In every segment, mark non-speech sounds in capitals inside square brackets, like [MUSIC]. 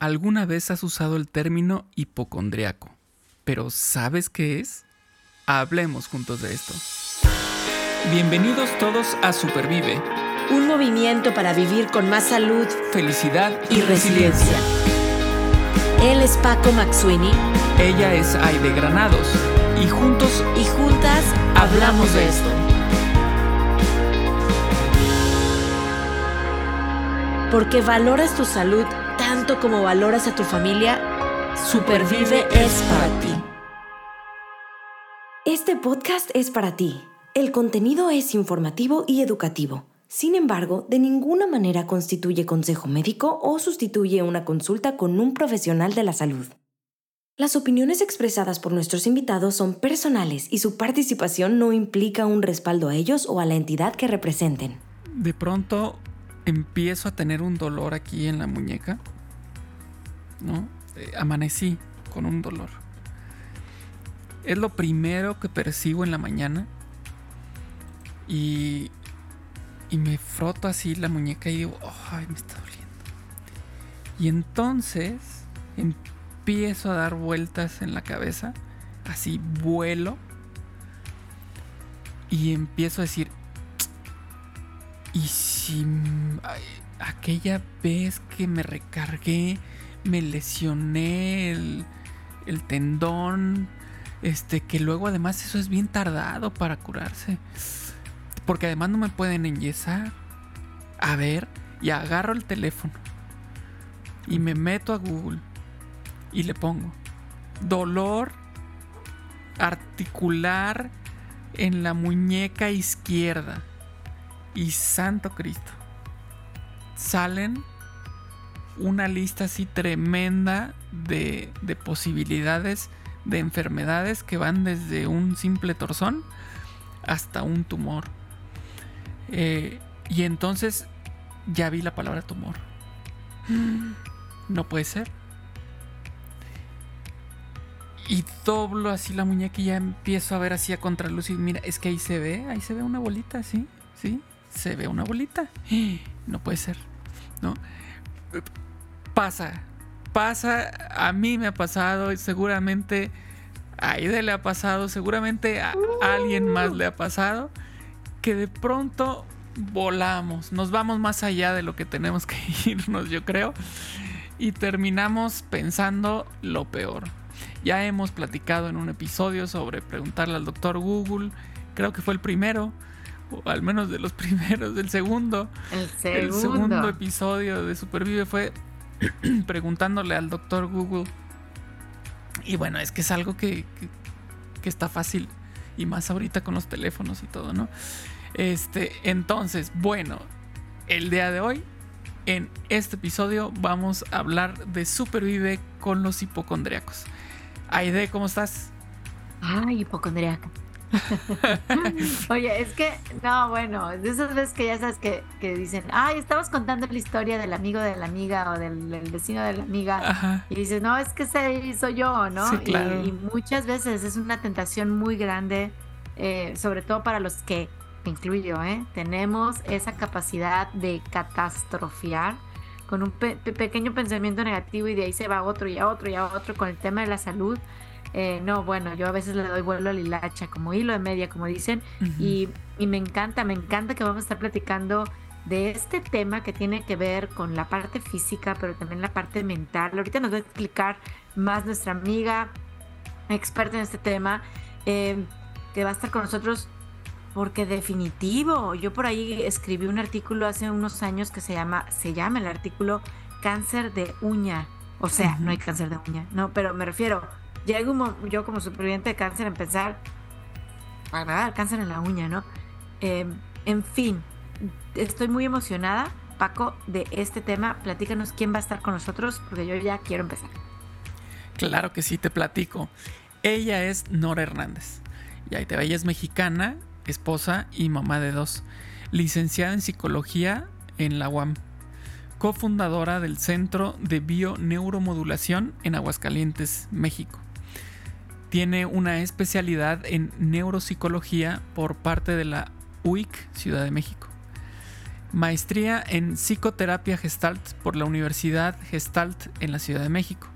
alguna vez has usado el término hipocondriaco, pero ¿sabes qué es? Hablemos juntos de esto. Bienvenidos todos a Supervive, un movimiento para vivir con más salud, felicidad y, resiliencia. Él es Paco Maxuini. Ella es Aide Granados. Y juntos y juntas hablamos de esto. Porque valoras tu salud tanto como valoras a tu familia, Supervive es para ti. Este podcast es para ti. El contenido es informativo y educativo. Sin embargo, de ninguna manera constituye consejo médico o sustituye una consulta con un profesional de la salud. Las opiniones expresadas por nuestros invitados son personales y su participación no implica un respaldo a ellos o a la entidad que representen. De pronto empiezo a tener un dolor aquí en la muñeca ¿no? Eh, amanecí con un dolor. Es lo primero que percibo en la mañana y, y me froto así la muñeca y digo, ay, me está doliendo. Y entonces empiezo a dar vueltas en la cabeza, así vuelo y empiezo a decir, ¿y si aquella vez que me recargué me lesioné el, tendón. Este, que luego además eso es bien tardado para curarse. Porque además no me pueden enyesar. A ver, y agarro el teléfono. Y me meto a Google. Y le pongo dolor articular en la muñeca izquierda. Y santo Cristo. Salen una lista así tremenda de, posibilidades de enfermedades que van desde un simple torzón hasta un tumor. Eh, y entonces ya vi la palabra tumor. No puede ser. Y doblo así la muñeca y ya empiezo a ver así a contraluz. Y mira, es que ahí se ve, ahí se ve una bolita, ¿sí? ¿Sí? Se ve una bolita. [GASPS] No puede ser, ¿no? Pasa. Pasa, a mí me ha pasado, y seguramente a Aide le ha pasado, seguramente a alguien más le ha pasado, que de pronto volamos, nos vamos más allá de lo que tenemos que [LAUGHS] irnos, yo creo, y terminamos pensando lo peor. Ya hemos platicado en un episodio sobre preguntarle al doctor Google, creo que fue el primero, o al menos de los [LAUGHS] primeros, del segundo. El segundo. El segundo episodio de Supervive fue [CLEARS THROAT] preguntándole al doctor Google. Y bueno, es que es algo que, que, está fácil. Y más ahorita con los teléfonos y todo, ¿no? Este, entonces, bueno, el día de hoy, en este episodio, vamos a hablar de supervive con los hipocondriacos. Aide, ¿cómo estás? Ay, hipocondriaca. [LAUGHS] Oye, es que, no, bueno, de esas veces que ya sabes que, dicen, ay, estabas contando la historia del amigo de la amiga o del, vecino de la amiga, y dices, no, es que se soy yo, ¿no? y, muchas veces es una tentación muy grande, eh, sobre todo para los que, incluyo, ¿eh? tenemos esa capacidad de catastrofiar con un pequeño pensamiento negativo y de ahí se va otro y a otro y a otro con el tema de la salud eh, no, bueno, yo a veces le doy vuelo a la hilacha, como hilo de media, como dicen, y, me encanta, me encanta que vamos a estar platicando de este tema que tiene que ver con la parte física, pero también la parte mental. Ahorita nos va a explicar más nuestra amiga experta en este tema, eh, que va a estar con nosotros porque definitivo, yo por ahí escribí un artículo hace unos años que se llama, se llama el artículo cáncer de uña. O sea, no hay cáncer de uña, no, pero me refiero, llego yo como superviviente de cáncer a empezar a grabar cáncer en la uña, ¿no? Em, en fin, estoy muy emocionada, Paco, de este tema. Platícanos quién va a estar con nosotros, porque yo ya quiero empezar. Claro que sí, te platico. Ella es Nora Hernández. Y ahí te ella es mexicana, esposa y mamá de dos. Licenciada en psicología en la UAM. Cofundadora del Centro de Bioneuromodulación en Aguascalientes, México tiene una especialidad en neuropsicología por parte de la UIC Ciudad de México. maestría en psicoterapia gestalt por la Universidad Gestalt en la Ciudad de México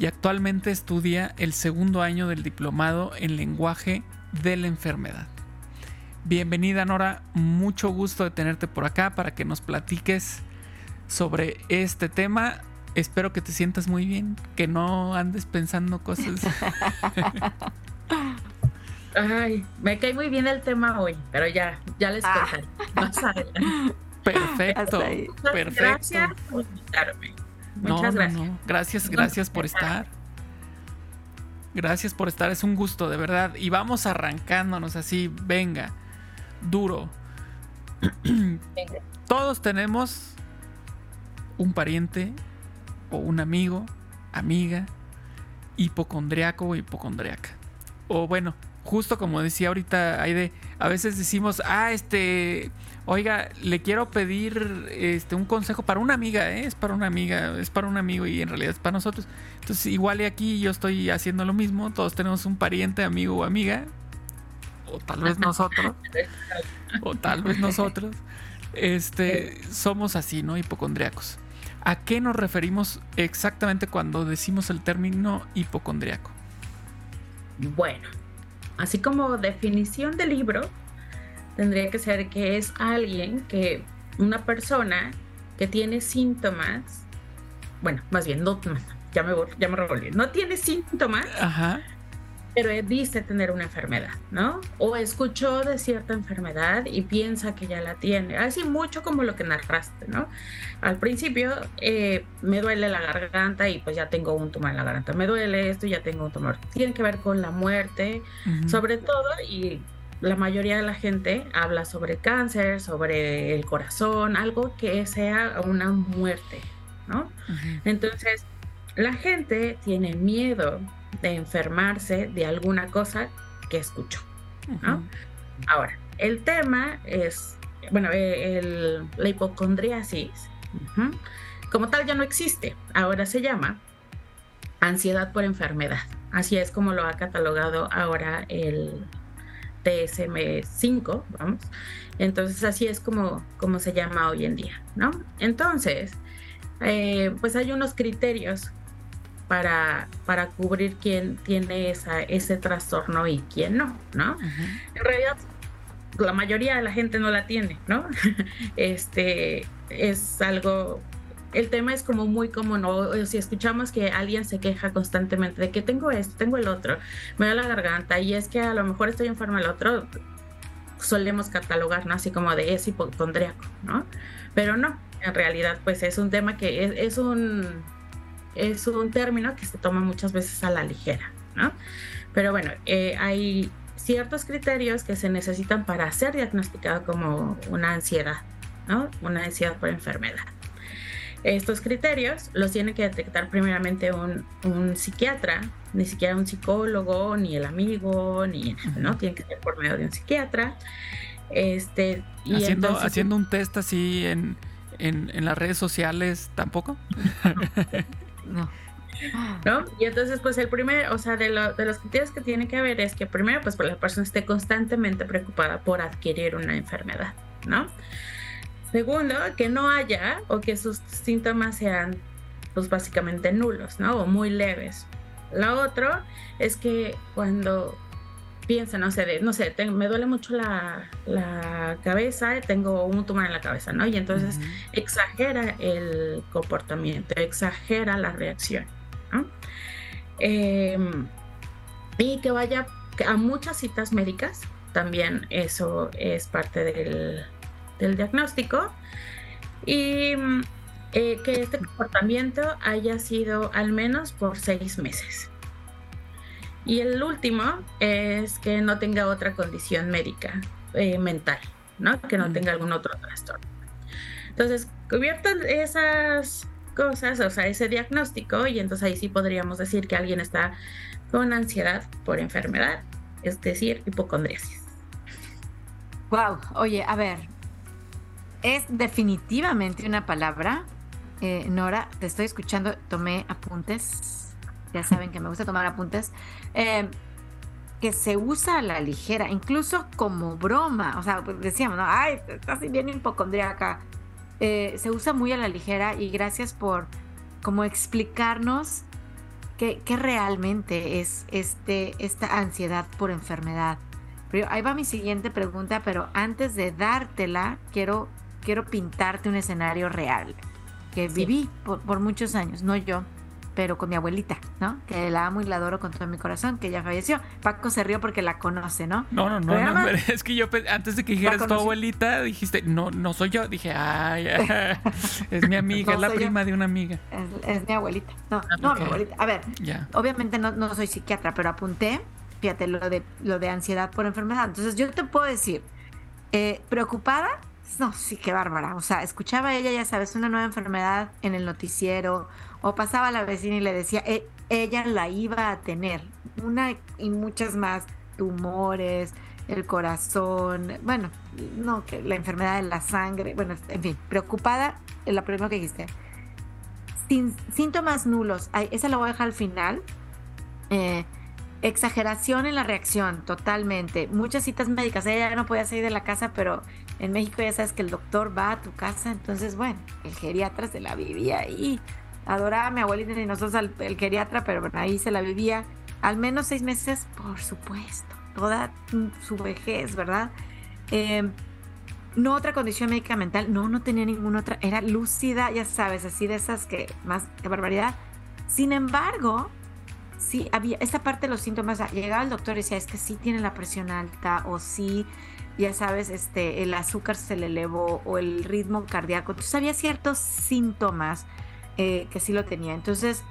y actualmente estudia el segundo año del diplomado en lenguaje de la enfermedad. Bienvenida Nora, mucho gusto de tenerte por acá para que nos platiques sobre este tema. Espero que te sientas muy bien, que no andes pensando cosas. [LAUGHS] Ay, me cae muy bien el tema hoy, pero ya, ya les ah. contaré Perfecto, perfecto. Gracias por invitarme. Muchas gracias. Gracias, gracias por estar. Gracias por estar, es un gusto, de verdad. Y vamos arrancándonos así, venga, duro. Todos tenemos un pariente o un amigo, amiga, hipocondriaco o hipocondriaca. O bueno, justo como decía ahorita Aide, a veces decimos, ah, este, oiga, le quiero pedir este un consejo para una amiga, ¿eh? es para una amiga, es para un amigo y en realidad es para nosotros. Entonces, igual y aquí yo estoy haciendo lo mismo, todos tenemos un pariente, amigo o amiga, o tal vez nosotros, o tal vez nosotros, este, somos así, ¿no? Hipocondriacos. ¿A qué nos referimos exactamente cuando decimos el término hipocondriaco? Bueno, así como definición del libro, tendría que ser que es alguien que, una persona que tiene síntomas, bueno, más bien, no, ya me, ya me revolví, no tiene síntomas, Ajá pero dice tener una enfermedad, ¿no? O escuchó de cierta enfermedad y piensa que ya la tiene. Así mucho como lo que narraste, ¿no? Al principio eh, me duele la garganta y pues ya tengo un tumor en la garganta. Me duele esto y ya tengo un tumor. Tiene que ver con la muerte, sobre todo, y la mayoría de la gente habla sobre cáncer, sobre el corazón, algo que sea una muerte, ¿no? Entonces, la gente tiene miedo de enfermarse de alguna cosa que escuchó. Ahora, el tema es, bueno, el, la hipocondriasis, como tal ya no existe, ahora se llama ansiedad por enfermedad. Así es como lo ha catalogado ahora el TSM5, vamos. Entonces así es como, como se llama hoy en día, ¿no? Entonces, eh, pues hay unos criterios para, para cubrir quién tiene esa, ese trastorno y quién no, ¿no? En realidad, la mayoría de la gente no la tiene, ¿no? [LAUGHS] este es algo el tema es como muy común, ¿no? si escuchamos que alguien se queja constantemente de que tengo esto, tengo el otro, me da la garganta y es que a lo mejor estoy enferma el otro, solemos catalogar, ¿no? Así como de es hipocondriaco, ¿no? Pero no, en realidad pues es un tema que es un es un término que se toma muchas veces a la ligera, ¿no? Pero bueno, eh, hay ciertos criterios que se necesitan para ser diagnosticado como una ansiedad, ¿no? Una ansiedad por enfermedad. Estos criterios los tiene que detectar primeramente un, psiquiatra, ni siquiera un psicólogo, ni el amigo, ni ¿no? Tiene que ser por medio de un psiquiatra. Este, y haciendo, haciendo un test así en, en, en las redes sociales, ¿tampoco? [LAUGHS] No. ¿No? Y entonces, pues el primer, o sea, de, de, los criterios que tiene que haber es que primero, pues, la persona esté constantemente preocupada por adquirir una enfermedad, ¿no? Segundo, que no haya o que sus síntomas sean, pues, básicamente nulos, ¿no? O muy leves. La otra es que cuando piensa, no sé, no sé, me duele mucho la, la, cabeza, tengo un tumor en la cabeza, ¿no? Y entonces exagera el comportamiento, exagera la reacción, ¿no? Em, y que vaya a muchas citas médicas, también eso es parte del, del diagnóstico. Y eh, que este comportamiento haya sido al menos por seis meses. Y el último es que no tenga otra condición médica eh, mental, ¿no? Que no tenga algún otro trastorno. Entonces, cubiertas esas cosas, o sea, ese diagnóstico, y entonces ahí sí podríamos decir que alguien está con ansiedad por enfermedad, es decir, hipocondriasis. Wow, oye, a ver, es definitivamente una palabra. Eh, Nora, te estoy escuchando, tomé apuntes ya saben que me gusta tomar apuntes. Eh, que se usa a la ligera, incluso como broma. O sea, pues, decíamos, ¿no? Ay, estás bien hipocondríaca. Eh, se usa muy a la ligera y gracias por como explicarnos qué, qué realmente es este, esta ansiedad por enfermedad. Pero ahí va mi siguiente pregunta, pero antes de dártela, quiero, quiero pintarte un escenario real que viví por, por muchos años, no yo pero con mi abuelita, ¿no? Que la amo y la adoro con todo mi corazón, que ya falleció. Paco se rió porque la conoce, ¿no? No, no, no, no es que yo antes de que dijeras tu abuelita, dijiste, no, no soy yo. Dije, ay, es mi amiga, [LAUGHS] es la prima de una amiga. Es, mi abuelita. No, ah, no, mi abuelita. A ver, obviamente no, no soy psiquiatra, pero apunté, fíjate, lo de, lo de ansiedad por enfermedad. Entonces yo te puedo decir, eh, preocupada, no, sí, qué bárbara. O sea, escuchaba ella, ya sabes, una nueva enfermedad en el noticiero o pasaba la vecina y le decía, e, ella la iba a tener, una y muchas más, tumores, el corazón, bueno, no, que la enfermedad de la sangre, bueno, en fin, preocupada, la primera que dijiste. Sin, síntomas nulos, esa la voy a dejar al final. Eh, exageración en la reacción, totalmente. Muchas citas médicas, ella no podía salir de la casa, pero en México ya sabes que el doctor va a tu casa, entonces, bueno, el geriatra se la vivía ahí adoraba a mi abuelita y nosotros el geriatra, pero bueno, ahí se la vivía al menos seis meses, por supuesto, toda su vejez, ¿verdad? Em, no otra condición médica mental, no, no tenía ninguna otra, era lúcida, ya sabes, así de esas que más, qué barbaridad. Sin embargo, sí, había esa parte de los síntomas, llegaba el doctor y decía, es que sí tiene la presión alta o sí, ya sabes, este, el azúcar se le elevó o el ritmo cardíaco. Entonces había ciertos síntomas eh, que sí lo tenía. Entonces,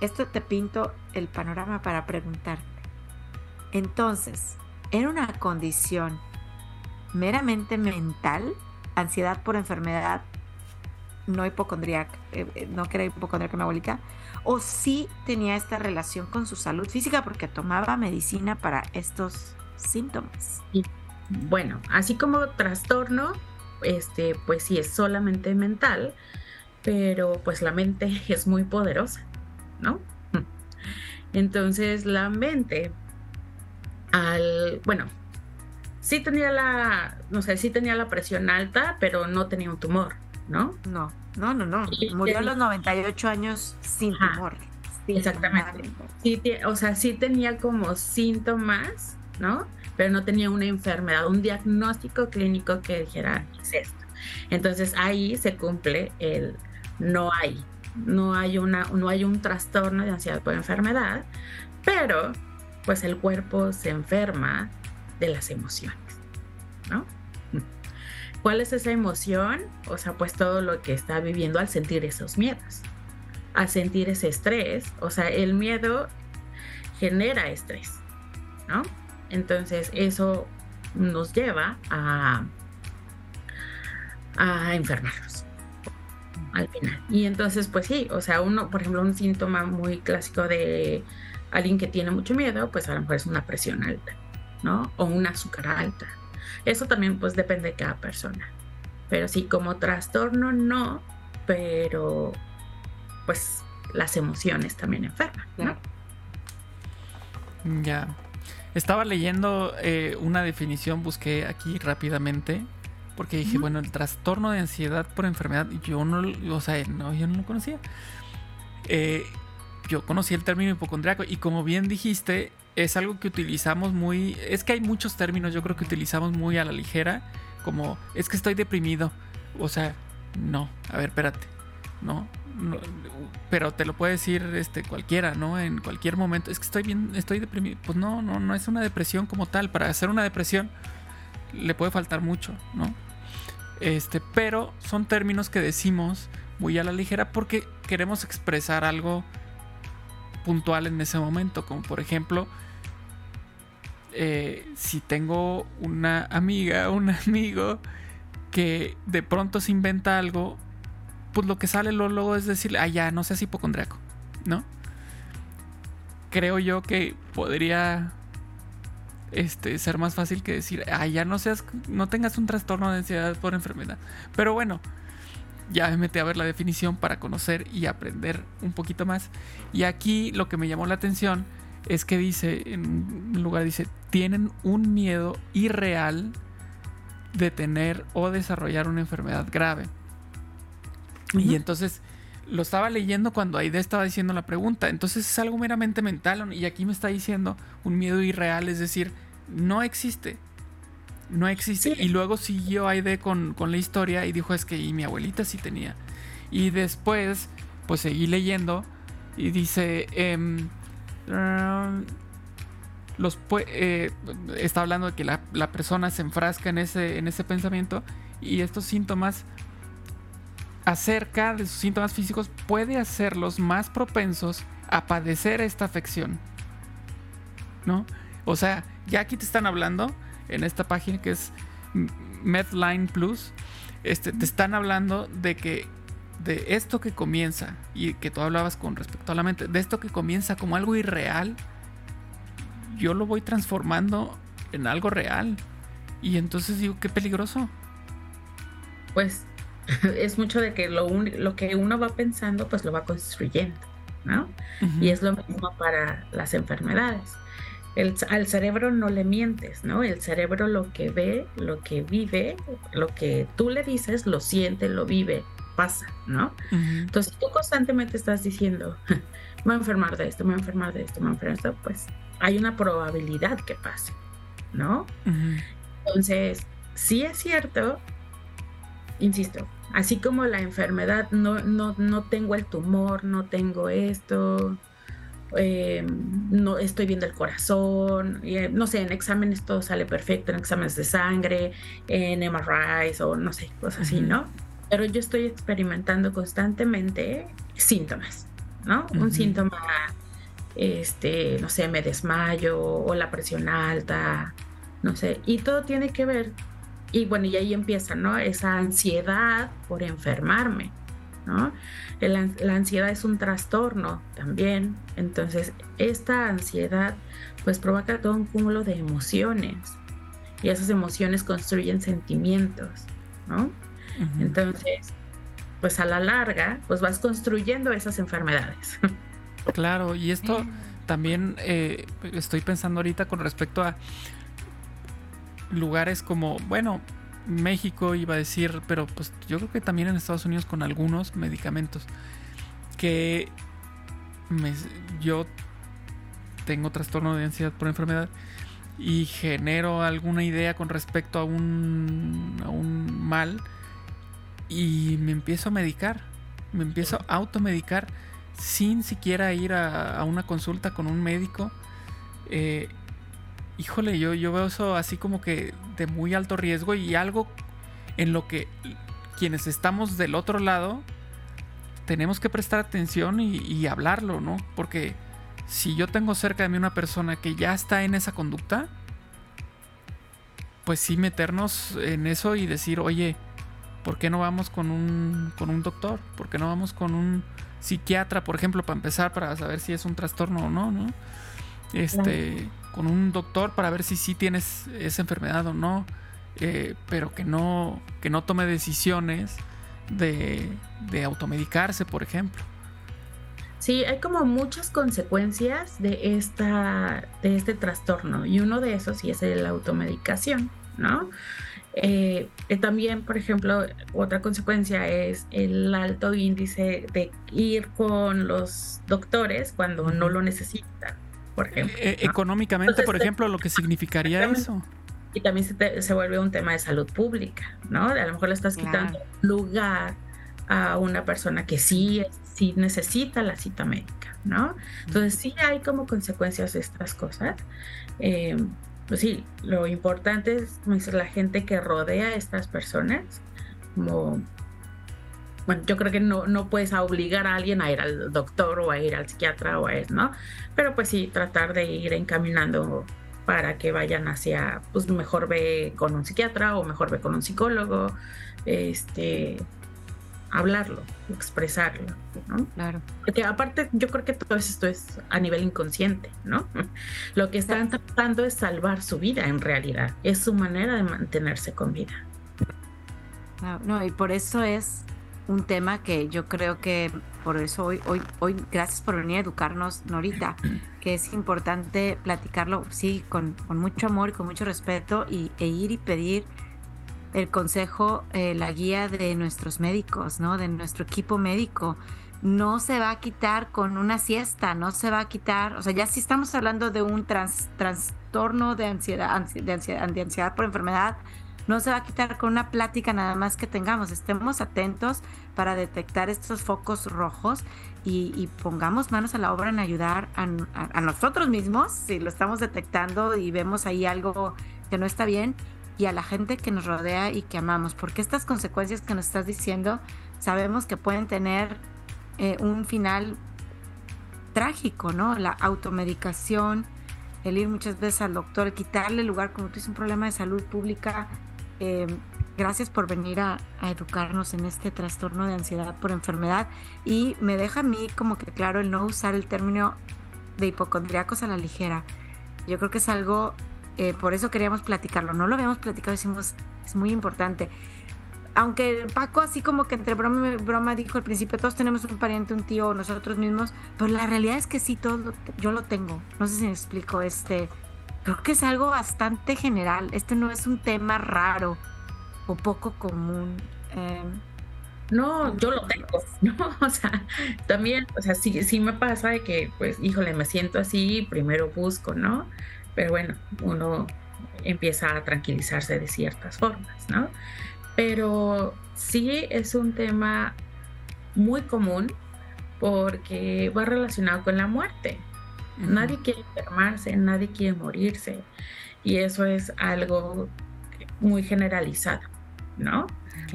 esto te pinto el panorama para preguntarte. Entonces, ¿era una condición meramente mental, ansiedad por enfermedad, no hipocondríaca, eh, eh, no que era hipocondríaca mi abuelita, o sí tenía esta relación con su salud física porque tomaba medicina para estos síntomas? Bueno, así como trastorno, este, pues sí es solamente mental, pero pues la mente [LAUGHS] es muy poderosa, ¿no? Entonces la mente, al, bueno, sí tenía la, no sé, sí tenía la presión alta, pero no tenía un tumor, ¿no? No, no, no, no. Murió a los 98 años sin tumor. Exactamente. Sí, o sea, sí tenía como síntomas, ¿no? Pero no tenía una enfermedad, un diagnóstico clínico que dijera, es esto. Entonces ahí se cumple el, no hay. No hay, una, no hay un trastorno de ansiedad por enfermedad, pero pues el cuerpo se enferma de las emociones, ¿no? [LAUGHS] ¿Cuál es esa emoción? O sea, pues todo lo que está viviendo al sentir esos miedos, al sentir ese estrés. O sea, el miedo genera estrés, ¿no? Entonces eso nos lleva a, a enfermarnos al final. Y entonces, pues sí, o sea, uno, por ejemplo, un síntoma muy clásico de alguien que tiene mucho miedo, pues a lo mejor es una presión alta, ¿no? O un azúcar alta. Eso también pues depende de cada persona. Pero sí, como trastorno no, pero pues las emociones también enferman, ¿no? Ya. Estaba leyendo eh, una definición, busqué aquí rápidamente porque dije, bueno, el trastorno de ansiedad por enfermedad, yo no, o sea, no, yo no lo conocía. Eh, yo conocí el término hipocondriaco y como bien dijiste, es algo que utilizamos muy, es que hay muchos términos, yo creo que utilizamos muy a la ligera, como, es que estoy deprimido. O sea, no, a ver, espérate, no, pero te lo puede decir este cualquiera, ¿no? En cualquier momento, es que estoy bien, estoy deprimido. Pues no, no, no es una depresión como tal. Para hacer una depresión le puede faltar mucho, ¿no? Este, pero son términos que decimos muy a la ligera porque queremos expresar algo puntual en ese momento, como por ejemplo, eh, si tengo una amiga [LAUGHS] un amigo que de pronto se inventa algo, pues lo que sale luego es decirle, ah, ya, no seas hipocondriaco, ¿no? Creo yo que podría este, ser más fácil que decir, ah, ya no seas, no tengas un trastorno de ansiedad por enfermedad. Pero bueno, ya me metí a ver la definición para conocer y aprender un poquito más. Y aquí lo que me llamó la atención es que dice, en un lugar dice, tienen un miedo irreal de tener o desarrollar una enfermedad grave. Y entonces lo estaba leyendo cuando Aide estaba diciendo la pregunta. Entonces es algo meramente mental. Y aquí me está diciendo un miedo irreal, es decir, no existe. No existe. Y luego siguió Aide con, con, la historia y dijo, es que y mi abuelita sí tenía. Y después, pues seguí leyendo y dice, em, los eh, está hablando de que la, la, persona se enfrasca en ese, en ese pensamiento y estos síntomas acerca de sus síntomas físicos puede hacerlos más propensos a padecer esta afección. ¿No? O sea, ya aquí te están hablando en esta página que es Medline Plus, este, te están hablando de que de esto que comienza y que tú hablabas con respecto a la mente, de esto que comienza como algo irreal, yo lo voy transformando en algo real. Y entonces digo, qué peligroso. Pues es mucho de que lo, lo que uno va pensando, pues lo va construyendo, ¿no? Y es lo mismo para las enfermedades. El, al cerebro no le mientes, ¿no? El cerebro lo que ve, lo que vive, lo que tú le dices, lo siente, lo vive, pasa, ¿no? Entonces tú constantemente estás diciendo, [LAUGHS] me voy a enfermar de esto, me voy a enfermar de esto, me voy a enfermar de esto, pues hay una probabilidad que pase, ¿no? Entonces, sí es cierto, insisto, así como la enfermedad, no, no, no tengo el tumor, no tengo esto, eh, no estoy viendo el corazón, eh, no sé, en exámenes todo sale perfecto, en exámenes de sangre, en MRIs o no sé, cosas así, ¿no? Pero yo estoy experimentando constantemente síntomas, ¿no? Un síntoma, este, no sé, me desmayo o la presión alta, no sé, y todo tiene que ver y bueno, y ahí empieza, ¿no? Esa ansiedad por enfermarme, ¿no? la ansiedad es un trastorno también. Entonces, esta ansiedad pues provoca todo un cúmulo de emociones. Y esas emociones construyen sentimientos, ¿no? Entonces, pues a la larga, pues vas construyendo esas enfermedades. Claro, y esto [LAUGHS] también eh, estoy pensando ahorita con respecto a lugares como, bueno, México iba a decir, pero pues yo creo que también en Estados Unidos con algunos medicamentos que yo tengo trastorno de ansiedad por enfermedad y genero alguna idea con respecto a un, a un mal y me empiezo a medicar, me empiezo a automedicar sin siquiera ir a, una consulta con un médico. Eh, híjole, yo, yo veo eso así como que de muy alto riesgo y algo en lo que quienes estamos del otro lado tenemos que prestar atención y, hablarlo, ¿no? Porque si yo tengo cerca de mí una persona que ya está en esa conducta, pues sí meternos en eso y decir, oye, ¿por qué no vamos con un, con un doctor? ¿Por qué no vamos con un psiquiatra, por ejemplo, para empezar, para saber si es un trastorno o no, ¿no? Este, con un doctor para ver si sí tienes esa enfermedad o no, eh, pero que no, que no tome decisiones de, de automedicarse, por ejemplo. Sí, hay como muchas consecuencias de, esta, de este trastorno y uno de esos sí es la automedicación, ¿no? Eh, eh, también, por ejemplo, otra consecuencia es el alto índice de ir con los doctores cuando no lo necesitan por ejemplo. Eh, económicamente, por ejemplo, lo que significaría eso. Y también se, vuelve un tema de salud pública, ¿no? A lo mejor le estás quitando lugar a una persona que sí, sí necesita la cita médica, ¿no? Entonces sí hay como consecuencias de estas cosas. Eh, pues sí, lo importante es, dice, la gente que rodea a estas personas, como bueno, yo creo que no, no puedes obligar a alguien a ir al doctor o a ir al psiquiatra o a eso, ¿no? Pero pues sí, tratar de ir encaminando para que vayan hacia, pues mejor ve con un psiquiatra o mejor ve con un psicólogo, este, hablarlo, expresarlo, ¿no? Claro. Porque aparte yo creo que todo esto es a nivel inconsciente, ¿no? [LAUGHS] Lo que están tratando es salvar su vida en realidad, es su manera de mantenerse con vida. No, y por eso es un tema que yo creo que por eso hoy, hoy, hoy, gracias por venir a educarnos, Norita, [CLEARS THROAT] que es importante platicarlo, sí, con, con mucho amor y con mucho respeto y, e ir y pedir el consejo, eh, la guía de nuestros médicos, ¿no? De nuestro equipo médico. No se va a quitar con una siesta, no se va a quitar, o sea, ya si estamos hablando de un trastorno de ansiedad, ansiedad, de ansiedad por enfermedad, no se va a quitar con una plática nada más que tengamos. Estemos atentos para detectar estos focos rojos y, pongamos manos a la obra en ayudar a, nosotros mismos si lo estamos detectando y vemos ahí algo que no está bien y a la gente que nos rodea y que amamos, porque estas consecuencias que nos estás diciendo sabemos que pueden tener eh, un final trágico, ¿no? La automedicación, el ir muchas veces al doctor, quitarle lugar, como tú dices, un problema de salud pública eh, gracias por venir a, educarnos en este trastorno de ansiedad por enfermedad y me deja a mí como que claro el no usar el término de hipocondriacos a la ligera. Yo creo que es algo, eh, por eso queríamos platicarlo, no lo habíamos platicado, decimos, es muy importante. Aunque Paco así como que entre broma y broma dijo al principio, todos tenemos un pariente, un tío, nosotros mismos, pero la realidad es que sí, todo yo lo tengo. No sé si me explico, este, creo que es algo bastante general. Este no es un tema raro o poco común. Em, no, yo lo tengo, [LAUGHS] ¿no? O sea, también, o sea, sí, sí me pasa de que, pues, híjole, me siento así, primero busco, ¿no? Pero bueno, uno empieza a tranquilizarse de ciertas formas, ¿no? Pero sí es un tema muy común porque va relacionado con la muerte, Nadie quiere enfermarse, nadie quiere morirse. Y eso es algo muy generalizado, ¿no?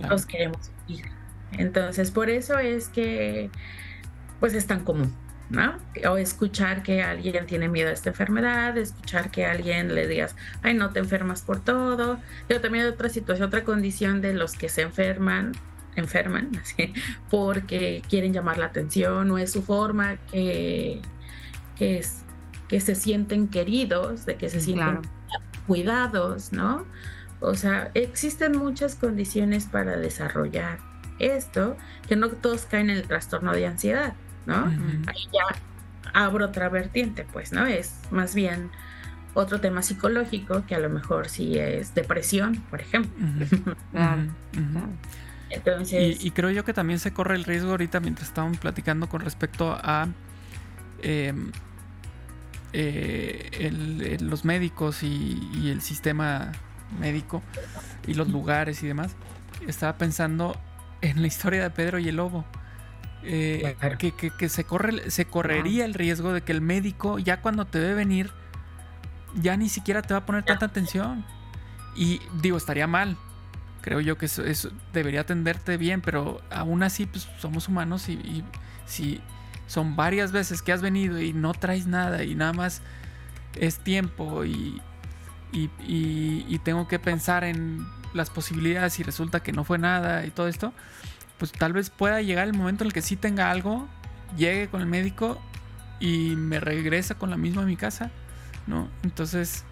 Los queremos vivir. Entonces, por eso es que, pues es tan común, ¿no? O escuchar que alguien tiene miedo a esta enfermedad, escuchar que alguien le digas, ay, no te enfermas por todo. Pero también hay otra situación, otra condición de los que se enferman, enferman, [LAUGHS] así, porque quieren llamar la atención, no es su forma que que, es, que se sienten queridos, de que se sienten cuidados, ¿no? O sea, existen muchas condiciones para desarrollar esto, que no todos caen en el trastorno de ansiedad, ¿no? Ahí ya abro otra vertiente, pues, ¿no? Es más bien otro tema psicológico que a lo mejor sí es depresión, por ejemplo. [LAUGHS] Entonces... Y, y, creo yo que también se corre el riesgo ahorita mientras estábamos platicando con respecto a em, eh, los médicos y, el sistema médico y los lugares y demás, estaba pensando en la historia de Pedro y el Lobo. Eh, que, se, corre, se correría el riesgo de que el médico, ya cuando te ve venir, ya ni siquiera te va a poner tanta atención. Y digo, estaría mal. Creo yo que eso, debería atenderte bien, pero aún así, pues somos humanos y, y si son varias veces que has venido y no traes nada y nada más es tiempo y, y, tengo que pensar en las posibilidades y resulta que no fue nada y todo esto, pues tal vez pueda llegar el momento en el que sí tenga algo, llegue con el médico y me regresa con la misma a mi casa, ¿no? Entonces,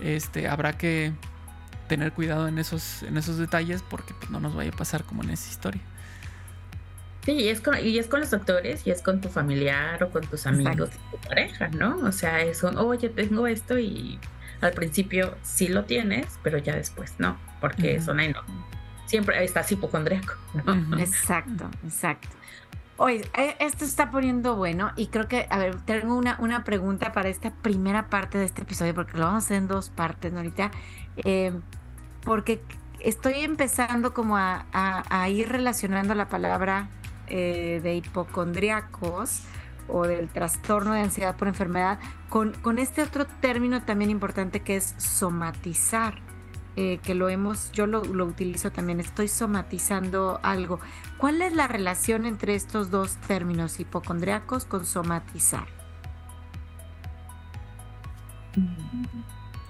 este, habrá que tener cuidado en esos, en esos detalles porque pues, no nos vaya a pasar como en esa historia. Sí, y es, con, y es con los doctores y es con tu familiar o con tus amigos tu pareja, ¿no? O sea, es un, oye, tengo esto y al principio sí lo tienes, pero ya después no, porque eso no, siempre estás hipocondríaco. ¿no? [LAUGHS] Exacto, exacto. Oye, e, esto está poniendo bueno y creo que, a ver, tengo una, una pregunta para esta primera parte de este episodio, porque lo vamos a hacer en dos partes, ahorita, eh, porque estoy empezando como a, a ir relacionando la palabra eh, de hipocondriacos o del trastorno de ansiedad por enfermedad con, con este otro término también importante que es somatizar. Eh, que lo hemos, yo lo, lo, utilizo también, estoy somatizando algo. ¿Cuál es la relación entre estos dos términos, hipocondriacos con somatizar?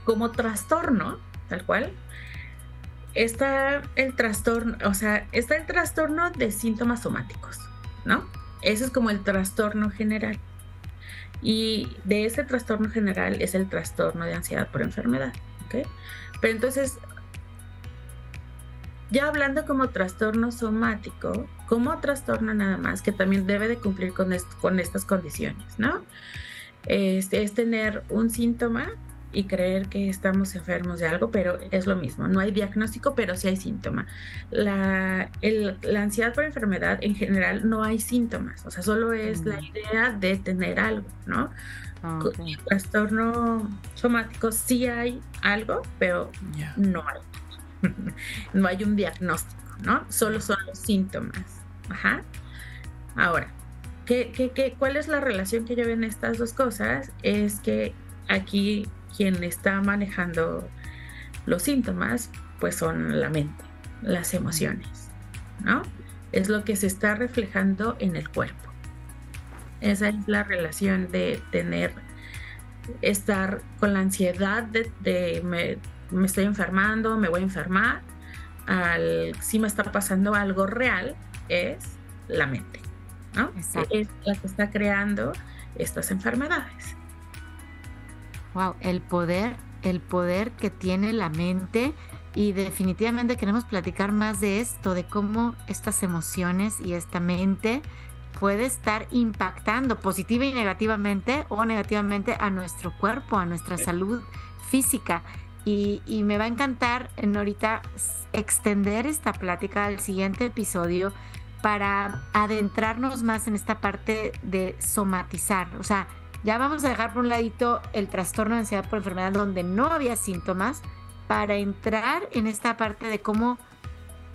Como trastorno, tal cual, está el trastorno, o sea, está el trastorno de síntomas somáticos, ¿no? Eso es como el trastorno general. Y de ese trastorno general es el trastorno de ansiedad por enfermedad, ¿ok? Pero entonces, ya hablando como trastorno somático, como trastorno nada más, que también debe de cumplir con, con estas condiciones, ¿no? Este, es tener un síntoma y creer que estamos enfermos de algo, pero es lo mismo. No hay diagnóstico, pero sí hay síntoma. La, la ansiedad por enfermedad en general no hay síntomas, o sea, solo es la mm. idea de tener algo, ¿no? Ah, el trastorno somático sí hay algo, pero no hay. [LAUGHS] no hay un diagnóstico, ¿no? Solo son los síntomas. Ajá. Ahora, ¿qué, qué, qué, cuál es la relación que yo veo en estas dos cosas? Es que aquí quien está manejando los síntomas, pues son la mente, las emociones, ¿no? Es lo que se está reflejando en el cuerpo. Esa es la relación de tener, estar con la ansiedad de, me, estoy enfermando, me voy a enfermar, al si me está pasando algo real, es la mente, ¿no? Es la que está creando estas enfermedades. Wow, el poder, el poder que tiene la mente. Y definitivamente queremos platicar más de esto, de cómo estas emociones y esta mente puede estar impactando positiva y negativamente o negativamente a nuestro cuerpo, a nuestra salud física. Y, y me va a encantar, ahorita extender esta plática al siguiente episodio para adentrarnos más en esta parte de somatizar, o sea, ya vamos a dejar por un ladito el trastorno de ansiedad por enfermedad donde no había síntomas para entrar en esta parte de cómo,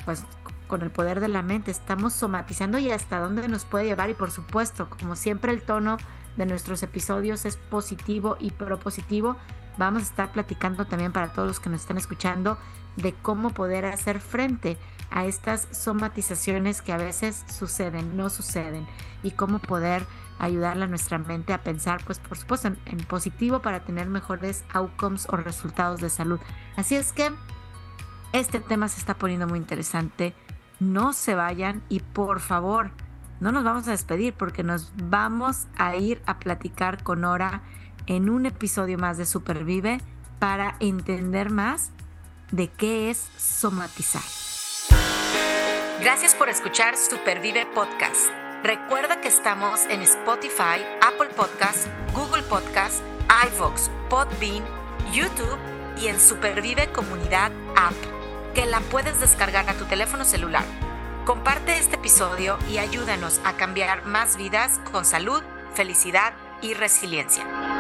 pues con el poder de la mente, estamos somatizando y hasta dónde nos puede llevar. Y por supuesto, como siempre el tono de nuestros episodios es positivo y propositivo, vamos a estar platicando también para todos los que nos están escuchando de cómo poder hacer frente a estas somatizaciones que a veces suceden, no suceden, y cómo poder ayudarle a nuestra mente a pensar, pues por supuesto, en, positivo para tener mejores outcomes o resultados de salud. Así es que este tema se está poniendo muy interesante. No se vayan y por favor, no nos vamos a despedir porque nos vamos a ir a platicar con Nora en un episodio más de Supervive para entender más de qué es somatizar. Gracias por escuchar Supervive Podcast. Recuerda que estamos en Spotify, Apple Podcasts, Google Podcasts, iVoox, Podbean, YouTube y en Supervive Comunidad App, que la puedes descargar a tu teléfono celular. Comparte este episodio y ayúdanos a cambiar más vidas con salud, felicidad y resiliencia.